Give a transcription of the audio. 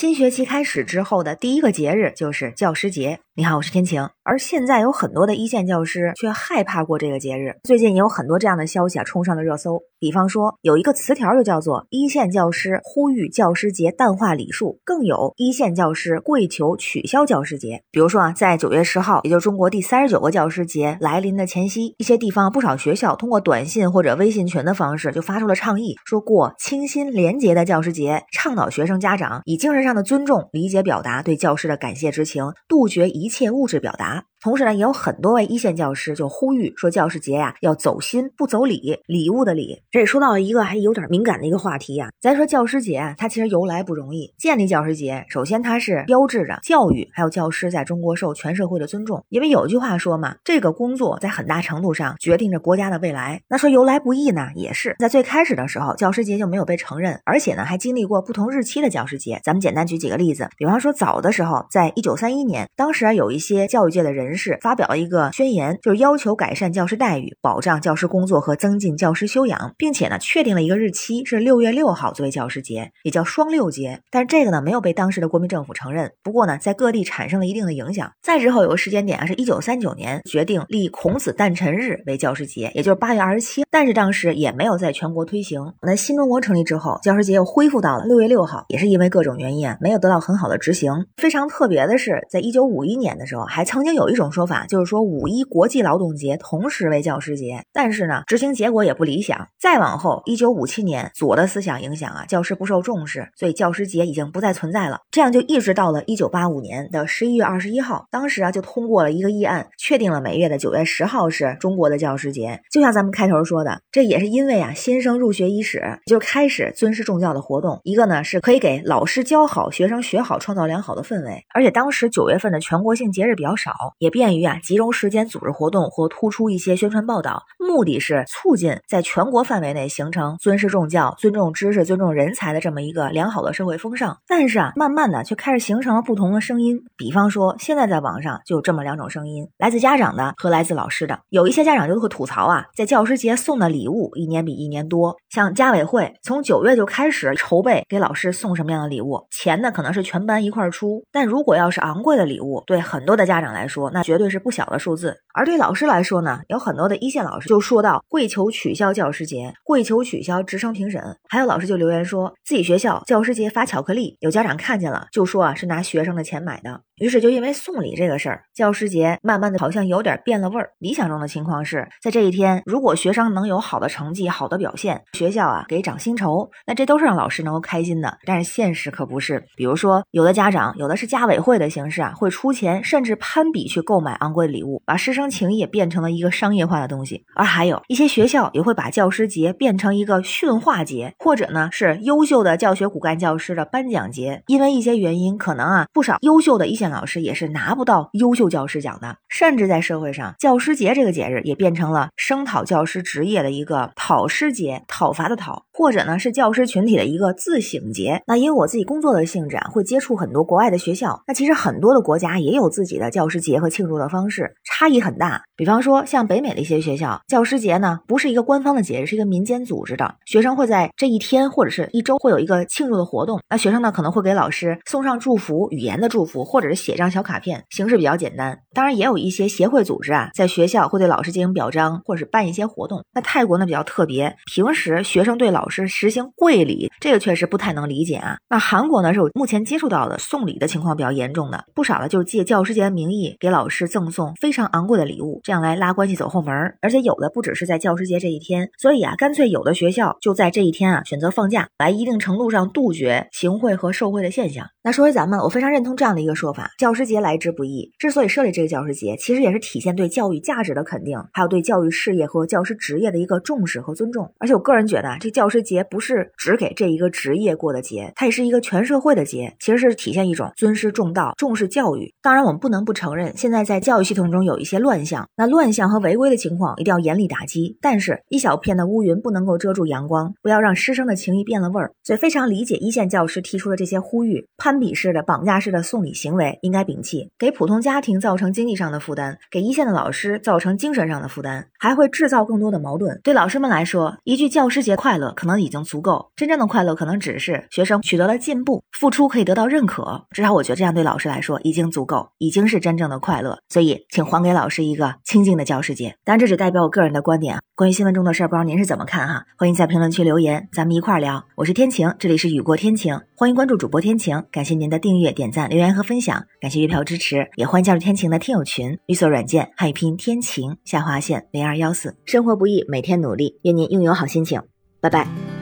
新学期开始之后的第一个节日就是教师节。你好，我是天晴。而现在有很多的一线教师却害怕过这个节日。最近也有很多这样的消息啊，冲上了热搜。比方说，有一个词条就叫做“一线教师呼吁教师节淡化礼数”，更有“一线教师跪求取消教师节”。比如说啊，在九月十号，也就是中国第三十九个教师节来临的前夕，一些地方不少学校通过短信或者微信群的方式就发出了倡议，说过清新廉洁的教师节，倡导学生家长以精神上的尊重、理解表达对教师的感谢之情，杜绝一切物质表达。同时呢，也有很多位一线教师就呼吁说，教师节呀要走心不走礼，礼物的礼。这也说到了一个还有点敏感的一个话题呀。咱说教师节，它其实由来不容易。建立教师节，首先它是标志着教育还有教师在中国受全社会的尊重。因为有句话说嘛，这个工作在很大程度上决定着国家的未来。那说由来不易呢，也是在最开始的时候，教师节就没有被承认，而且呢还经历过不同日期的教师节。咱们简单举几个例子，比方说早的时候，在一九三一年，当时啊有一些教育界的人。人士发表了一个宣言，就是要求改善教师待遇，保障教师工作和增进教师修养，并且呢，确定了一个日期是六月六号作为教师节，也叫双六节。但是这个呢，没有被当时的国民政府承认。不过呢，在各地产生了一定的影响。再之后有个时间点啊，是一九三九年决定立孔子诞辰日为教师节，也就是八月二十七。但是当时也没有在全国推行。那新中国成立之后，教师节又恢复到了六月六号，也是因为各种原因啊，没有得到很好的执行。非常特别的是，在一九五一年的时候，还曾经有一。种说法就是说五一国际劳动节同时为教师节，但是呢，执行结果也不理想。再往后，一九五七年，左的思想影响啊，教师不受重视，所以教师节已经不再存在了。这样就一直到了一九八五年的十一月二十一号，当时啊就通过了一个议案，确定了每月的九月十号是中国的教师节。就像咱们开头说的，这也是因为啊，新生入学伊始，就开始尊师重教的活动。一个呢是可以给老师教好，学生学好，创造良好的氛围。而且当时九月份的全国性节日比较少，也。便于啊集中时间组织活动或突出一些宣传报道，目的是促进在全国范围内形成尊师重教、尊重知识、尊重人才的这么一个良好的社会风尚。但是啊，慢慢的却开始形成了不同的声音。比方说，现在在网上就有这么两种声音：来自家长的和来自老师的。有一些家长就会吐槽啊，在教师节送的礼物一年比一年多，像家委会从九月就开始筹备给老师送什么样的礼物，钱呢可能是全班一块出。但如果要是昂贵的礼物，对很多的家长来说，那绝对是不小的数字，而对老师来说呢，有很多的一线老师就说到跪求取消教师节，跪求取消职称评审，还有老师就留言说自己学校教师节发巧克力，有家长看见了就说啊是拿学生的钱买的。于是就因为送礼这个事儿，教师节慢慢的好像有点变了味儿。理想中的情况是在这一天，如果学生能有好的成绩、好的表现，学校啊给涨薪酬，那这都是让老师能够开心的。但是现实可不是，比如说有的家长有的是家委会的形式啊，会出钱甚至攀比去购买昂贵的礼物，把师生情谊变成了一个商业化的东西。而还有一些学校也会把教师节变成一个训话节，或者呢是优秀的教学骨干教师的颁奖节。因为一些原因，可能啊不少优秀的一线。老师也是拿不到优秀教师奖的，甚至在社会上，教师节这个节日也变成了声讨教师职业的一个讨师节，讨伐的讨，或者呢是教师群体的一个自省节。那因为我自己工作的性质啊，会接触很多国外的学校，那其实很多的国家也有自己的教师节和庆祝的方式，差异很大。比方说像北美的一些学校，教师节呢不是一个官方的节日，是一个民间组织的，学生会在这一天或者是一周会有一个庆祝的活动，那学生呢可能会给老师送上祝福，语言的祝福，或者是。写张小卡片，形式比较简单。当然，也有一些协会组织啊，在学校会对老师进行表彰，或者是办一些活动。那泰国呢比较特别，平时学生对老师实行跪礼，这个确实不太能理解啊。那韩国呢是我目前接触到的送礼的情况比较严重的，不少的就是借教师节的名义给老师赠送非常昂贵的礼物，这样来拉关系走后门。而且有的不只是在教师节这一天，所以啊，干脆有的学校就在这一天啊选择放假，来一定程度上杜绝行贿和受贿的现象。那说回咱们，我非常认同这样的一个说法。教师节来之不易，之所以设立这这个教师节，其实也是体现对教育价值的肯定，还有对教育事业和教师职业的一个重视和尊重。而且我个人觉得，这教师节不是只给这一个职业过的节，它也是一个全社会的节，其实是体现一种尊师重道、重视教育。当然，我们不能不承认，现在在教育系统中有一些乱象，那乱象和违规的情况一定要严厉打击。但是，一小片的乌云不能够遮住阳光，不要让师生的情谊变了味儿。所以，非常理解一线教师提出的这些呼吁，攀比式的、绑架式的送礼行为应该摒弃。给普通家庭造成经济上的负担，给一线的老师造成精神上的负担，还会制造更多的矛盾。对老师们来说，一句教师节快乐可能已经足够，真正的快乐可能只是学生取得了进步，付出可以得到认可。至少我觉得这样对老师来说已经足够，已经是真正的快乐。所以，请还给老师一个清静的教师节。但，这只代表我个人的观点。关于新闻中的事儿，不知道您是怎么看哈？欢迎在评论区留言，咱们一块儿聊。我是天晴，这里是雨过天晴，欢迎关注主播天晴。感谢您的订阅、点赞、留言和分享，感谢月票支持，也欢迎加入天晴的听友群。绿色软件汉语拼天晴下划线零二幺四。生活不易，每天努力，愿您拥有好心情。拜拜。